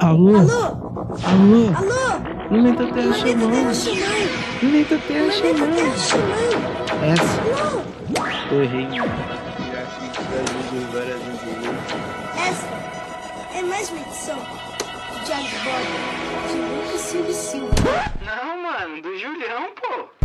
Alô? Alô? Alô? Alô? Planeta Terra chamando. Terra chamando. Planeta Terra chamando. Essa. Alô? Eu errei. Já fiz ajuda várias vezes. Essa é mais uma edição do de Bordo de Lucas Silva Silva. Não, mano, do Julião, pô.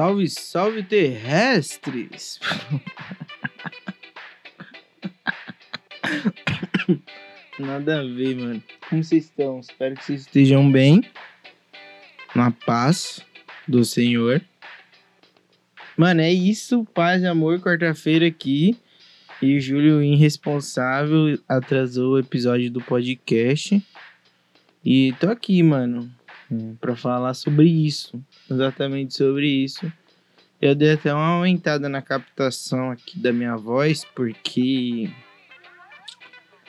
Salve, salve terrestres! Nada a ver, mano. Como vocês estão? Espero que vocês estejam bem. Na paz do Senhor. Mano, é isso. Paz e amor, quarta-feira aqui. E o Júlio, irresponsável, atrasou o episódio do podcast. E tô aqui, mano, pra falar sobre isso. Exatamente sobre isso. Eu dei até uma aumentada na captação aqui da minha voz, porque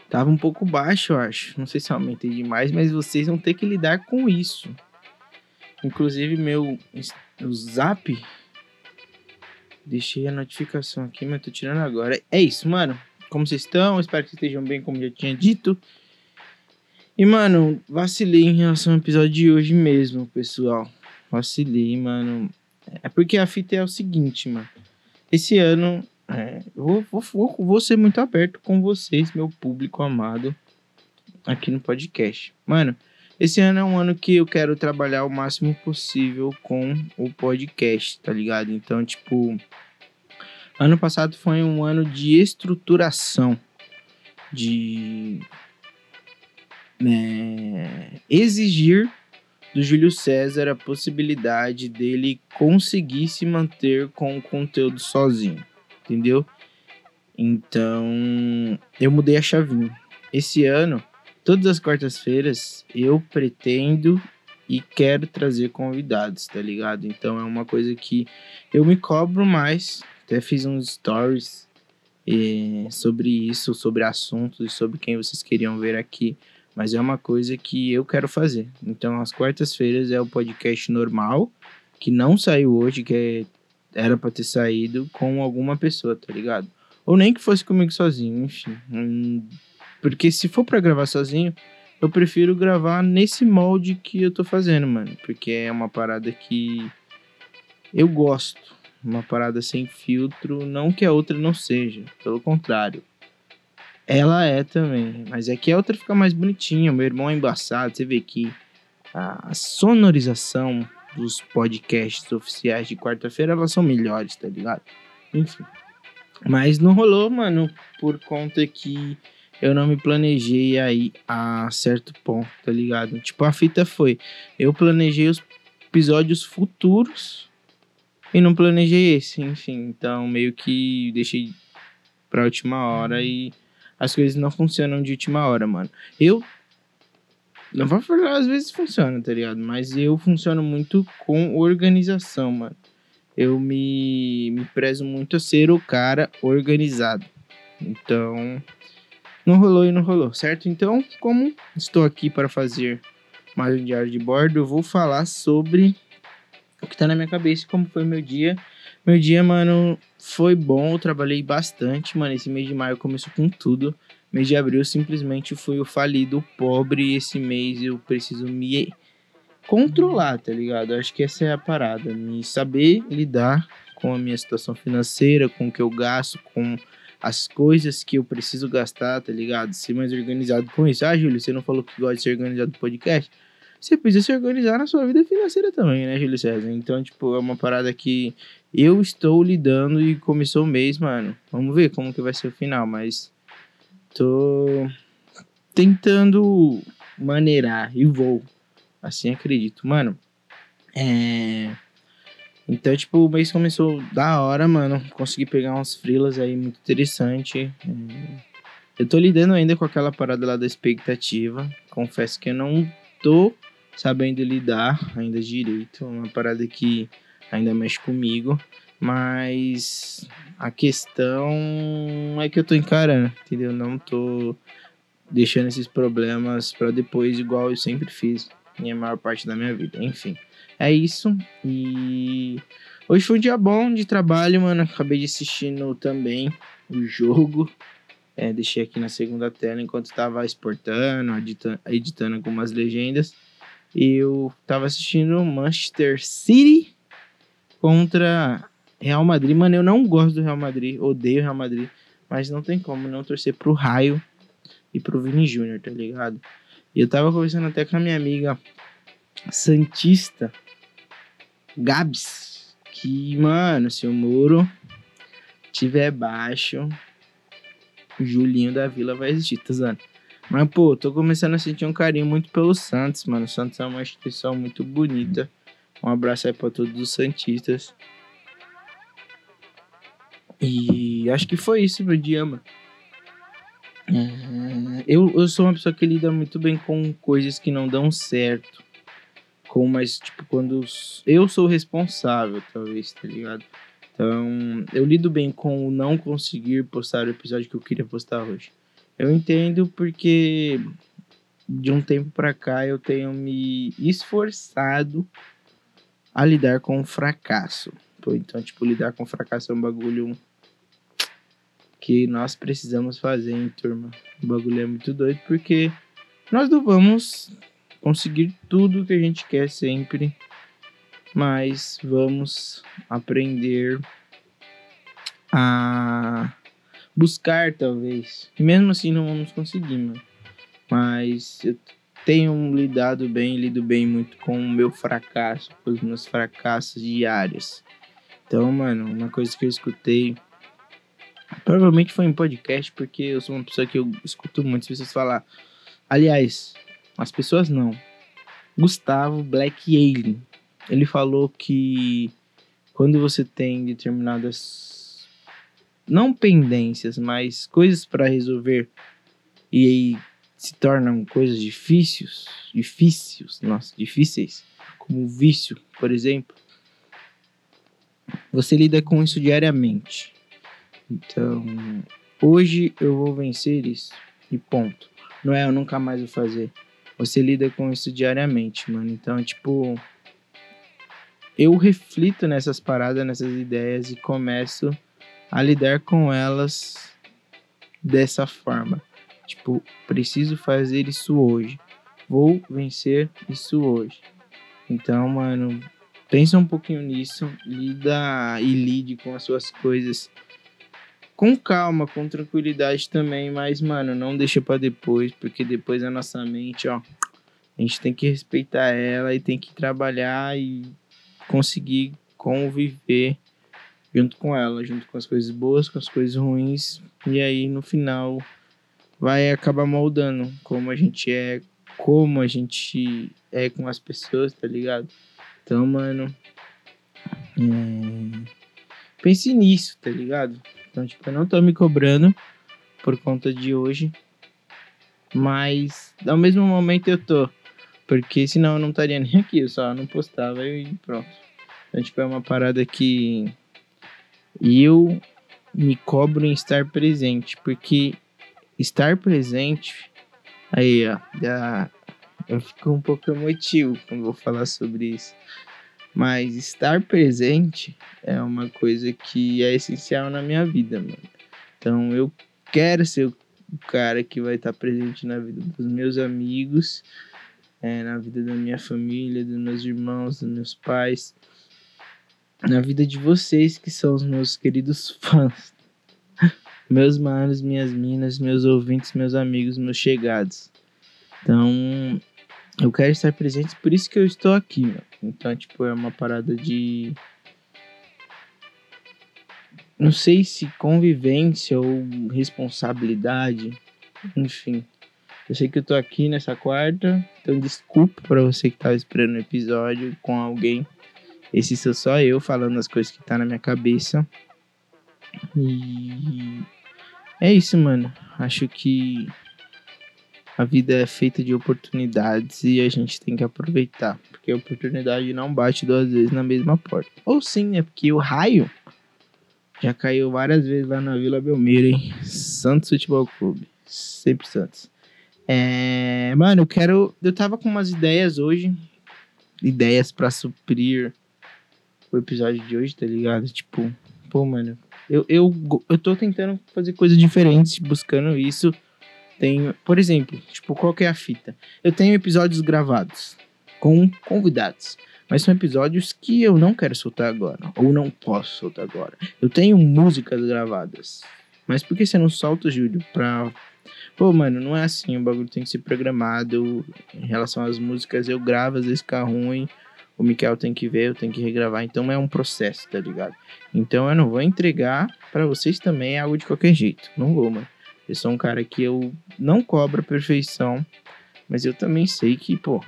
tava um pouco baixo, eu acho. Não sei se aumentei demais, mas vocês vão ter que lidar com isso. Inclusive, meu o zap. Deixei a notificação aqui, mas tô tirando agora. É isso, mano. Como vocês estão? Espero que estejam bem, como já tinha dito. E, mano, vacilei em relação ao episódio de hoje mesmo, pessoal. Vacilei, mano. É porque a fita é o seguinte, mano. Esse ano, é, eu vou, vou, vou, ser muito aberto com vocês, meu público amado, aqui no podcast. Mano, esse ano é um ano que eu quero trabalhar o máximo possível com o podcast, tá ligado? Então, tipo, ano passado foi um ano de estruturação, de né, exigir do Júlio César a possibilidade dele conseguir se manter com o conteúdo sozinho, entendeu? Então, eu mudei a chavinha. Esse ano, todas as quartas-feiras, eu pretendo e quero trazer convidados, tá ligado? Então é uma coisa que eu me cobro mais. Até fiz uns stories eh, sobre isso, sobre assuntos e sobre quem vocês queriam ver aqui. Mas é uma coisa que eu quero fazer. Então, às quartas-feiras é o podcast normal, que não saiu hoje, que é- era pra ter saído com alguma pessoa, tá ligado? Ou nem que fosse comigo sozinho, enfim. Hum, Porque se for pra gravar sozinho, eu prefiro gravar nesse molde que eu tô fazendo, mano. Porque é uma parada que eu gosto. Uma parada sem filtro, não que a outra não seja, pelo contrário. Ela é também, mas é que a outra fica mais bonitinha. Meu irmão é embaçado, você vê que a sonorização dos podcasts oficiais de quarta-feira elas são melhores, tá ligado? Enfim. Mas não rolou, mano, por conta que eu não me planejei aí a certo ponto, tá ligado? Tipo, a fita foi, eu planejei os episódios futuros e não planejei esse, enfim. Então, meio que deixei pra última hora e as coisas não funcionam de última hora, mano. Eu. Não vou falar, às vezes funciona, tá ligado? Mas eu funciono muito com organização, mano. Eu me, me prezo muito a ser o cara organizado. Então. Não rolou e não rolou, certo? Então, como estou aqui para fazer mais um diário de bordo, eu vou falar sobre o que tá na minha cabeça, como foi meu dia. Meu dia, mano, foi bom, eu trabalhei bastante, mano. Esse mês de maio começou com tudo. Mês de abril simplesmente fui o falido pobre. E esse mês eu preciso me controlar, tá ligado? Acho que essa é a parada. Me saber lidar com a minha situação financeira, com o que eu gasto, com as coisas que eu preciso gastar, tá ligado? Ser mais organizado com isso. Ah, Júlio, você não falou que gosta de ser organizado no podcast? Você precisa se organizar na sua vida financeira também, né, Júlio César? Então, tipo, é uma parada que eu estou lidando e começou o mês, mano. Vamos ver como que vai ser o final, mas tô tentando maneirar e vou. Assim acredito. Mano, é. Então, tipo, o mês começou da hora, mano. Consegui pegar uns freelas aí muito interessante. É, Eu tô lidando ainda com aquela parada lá da expectativa. Confesso que eu não tô sabendo lidar ainda direito. Uma parada que ainda mexe comigo. Mas a questão é que eu tô encarando, entendeu? Não tô deixando esses problemas para depois, igual eu sempre fiz em a maior parte da minha vida. Enfim, é isso. E hoje foi um dia bom de trabalho, mano. Acabei de assistindo também o jogo. É, deixei aqui na segunda tela enquanto estava exportando, editando, editando algumas legendas. Eu estava assistindo Manchester City contra Real Madrid. Mano, eu não gosto do Real Madrid, odeio o Real Madrid, mas não tem como não torcer pro Raio e pro Vini Júnior, tá ligado? E eu tava conversando até com a minha amiga Santista, Gabs, que, mano, se o muro tiver baixo, o Julinho da Vila vai existir, tá? Mas, pô, tô começando a sentir um carinho muito pelo Santos, mano. O Santos é uma instituição muito bonita. Um abraço aí pra todos os Santistas. E acho que foi isso meu dia, mano. É, eu, eu sou uma pessoa que lida muito bem com coisas que não dão certo. Com, mas, tipo, quando eu sou responsável, talvez, tá ligado? Então, eu lido bem com o não conseguir postar o episódio que eu queria postar hoje. Eu entendo porque de um tempo para cá eu tenho me esforçado a lidar com o fracasso. Então, tipo, lidar com o fracasso é um bagulho que nós precisamos fazer, hein, turma? O bagulho é muito doido porque nós não vamos conseguir tudo que a gente quer sempre, mas vamos aprender a buscar, talvez. E mesmo assim não vamos conseguir, mano. Mas eu tenho lidado bem, lido bem muito com o meu fracasso, com os meus fracassos diários. Então, mano, uma coisa que eu escutei Provavelmente foi em podcast, porque eu sou uma pessoa que eu escuto muitas pessoas falar. Aliás, as pessoas não. Gustavo Black Alien. Ele falou que quando você tem determinadas não pendências, mas coisas para resolver e aí se tornam coisas difíceis, difíceis, nossa, difíceis, como vício, por exemplo. Você lida com isso diariamente. Então, hoje eu vou vencer isso. E ponto. Não é, eu nunca mais vou fazer. Você lida com isso diariamente, mano. Então, tipo, eu reflito nessas paradas, nessas ideias e começo a lidar com elas dessa forma. Tipo, preciso fazer isso hoje. Vou vencer isso hoje. Então, mano, pensa um pouquinho nisso, lida e lide com as suas coisas com calma, com tranquilidade também, mas, mano, não deixa para depois, porque depois a nossa mente, ó, a gente tem que respeitar ela e tem que trabalhar e conseguir conviver junto com ela, junto com as coisas boas, com as coisas ruins, e aí no final vai acabar moldando como a gente é, como a gente é com as pessoas, tá ligado? Então, mano, é... pense nisso, tá ligado? Então, tipo, eu não tô me cobrando por conta de hoje. Mas ao mesmo momento eu tô. Porque senão eu não estaria nem aqui, eu só não postava e pronto. Então, tipo, é uma parada que eu me cobro em estar presente. Porque estar presente. Aí, ó. Já, eu fico um pouco emotivo quando vou falar sobre isso. Mas estar presente é uma coisa que é essencial na minha vida, mano. Então eu quero ser o cara que vai estar presente na vida dos meus amigos, é, na vida da minha família, dos meus irmãos, dos meus pais, na vida de vocês que são os meus queridos fãs. meus manos, minhas minas, meus ouvintes, meus amigos, meus chegados. Então, eu quero estar presente, por isso que eu estou aqui, meu. Então, tipo, é uma parada de. Não sei se convivência ou responsabilidade. Enfim. Eu sei que eu tô aqui nessa quarta. Então, desculpa para você que tava esperando o episódio com alguém. Esse sou só eu falando as coisas que tá na minha cabeça. E. É isso, mano. Acho que a vida é feita de oportunidades e a gente tem que aproveitar, porque a oportunidade não bate duas vezes na mesma porta. Ou sim, é porque o raio Já caiu várias vezes lá na Vila Belmiro, hein? Santos Futebol Clube. Sempre Santos. É, mano, eu quero. Eu tava com umas ideias hoje. Ideias pra suprir o episódio de hoje, tá ligado? Tipo, pô, mano. Eu, eu, eu tô tentando fazer coisas diferentes, buscando isso. Tenho, por exemplo, tipo, qual que é a fita? Eu tenho episódios gravados com convidados. Mas são episódios que eu não quero soltar agora. Ou não posso soltar agora. Eu tenho músicas gravadas. Mas por que você não solta, Júlio? Pra. Pô, mano, não é assim. O bagulho tem que ser programado. Em relação às músicas, eu gravo, às vezes fica ruim. O Mikael tem que ver, eu tenho que regravar. Então é um processo, tá ligado? Então eu não vou entregar para vocês também algo de qualquer jeito. Não vou, mano. Eu sou um cara que eu não cobro a perfeição. Mas eu também sei que, pô,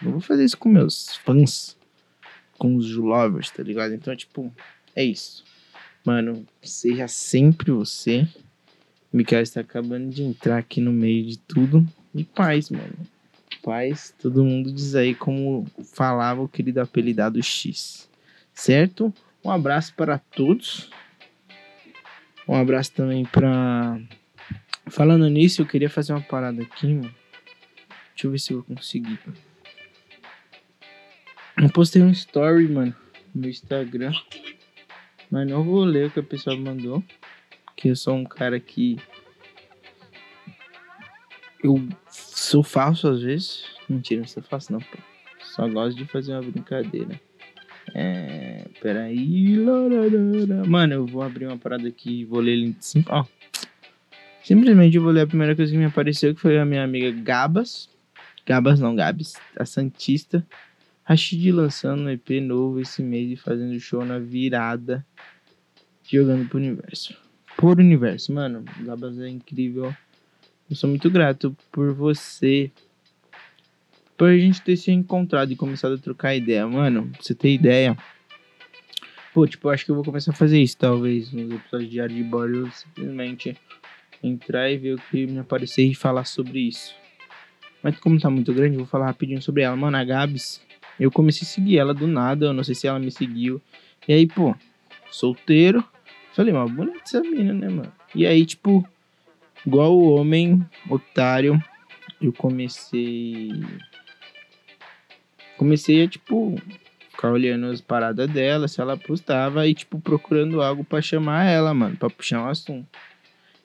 não vou fazer isso com meus fãs, com os lovers, tá ligado? Então, tipo, é isso. Mano, seja sempre você. O Mikael está acabando de entrar aqui no meio de tudo. E paz, mano. Paz, todo mundo diz aí como falava o querido apelidado X. Certo? Um abraço para todos. Um abraço também pra. Falando nisso, eu queria fazer uma parada aqui, mano. Deixa eu ver se eu conseguir. Eu postei um story, mano, no Instagram. Mas não vou ler o que a pessoa mandou. Que eu sou um cara que. Eu sou falso às vezes. Mentira, não sou falso não, pô. Só gosto de fazer uma brincadeira. É. Peraí. Mano, eu vou abrir uma parada aqui e vou ler ele sim. Ó. Simplesmente eu vou ler a primeira coisa que me apareceu, que foi a minha amiga Gabas. Gabas não, Gabs, a Santista. Rashid lançando um EP novo esse mês e fazendo show na virada. Jogando pro universo. Por universo, mano. Gabas é incrível. Eu sou muito grato por você. Por a gente ter se encontrado e começado a trocar ideia. Mano, pra você ter ideia. Pô, tipo, eu acho que eu vou começar a fazer isso, talvez, nos episódios de de Bordo. Eu simplesmente entrar e ver o que me aparecer e falar sobre isso. Mas como tá muito grande, vou falar rapidinho sobre ela. Mano, a Gabs, eu comecei a seguir ela do nada, eu não sei se ela me seguiu. E aí, pô, solteiro. Falei, mano, bonita essa mina, né, mano? E aí, tipo, igual o homem otário, eu comecei. Comecei a, tipo, ficar olhando as paradas dela, se ela postava, e, tipo, procurando algo para chamar ela, mano, pra puxar um assunto.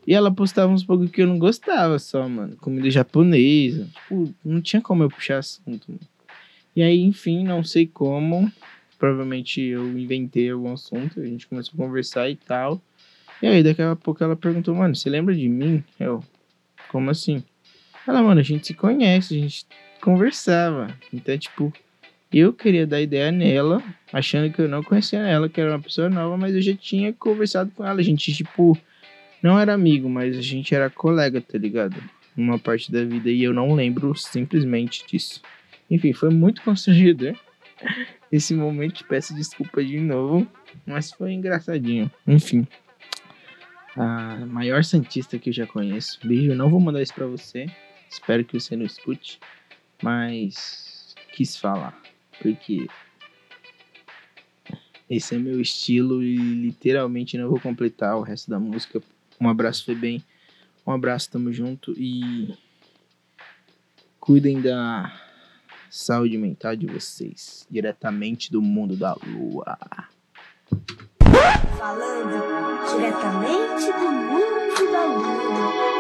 E ela postava uns bagulho que eu não gostava só, mano. Comida japonesa. Tipo, não tinha como eu puxar assunto. Mano. E aí, enfim, não sei como. Provavelmente eu inventei algum assunto. A gente começou a conversar e tal. E aí, daqui a pouco ela perguntou, mano, você lembra de mim? Eu, como assim? Ela, mano, a gente se conhece, a gente conversava. Então, tipo, eu queria dar ideia nela, achando que eu não conhecia ela, que era uma pessoa nova, mas eu já tinha conversado com ela. A gente, tipo, não era amigo, mas a gente era colega, tá ligado? Uma parte da vida e eu não lembro simplesmente disso. Enfim, foi muito constrangedor. Esse momento, peço desculpa de novo, mas foi engraçadinho. Enfim, a maior Santista que eu já conheço. Beijo, não vou mandar isso pra você. Espero que você não escute, mas quis falar, porque esse é meu estilo e literalmente não vou completar o resto da música um abraço, Febem. Um abraço, tamo junto e cuidem da saúde mental de vocês, diretamente do mundo da lua. Falando diretamente do mundo da lua.